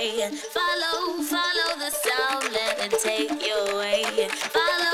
away. Follow, follow the sound, let it take you away. Follow.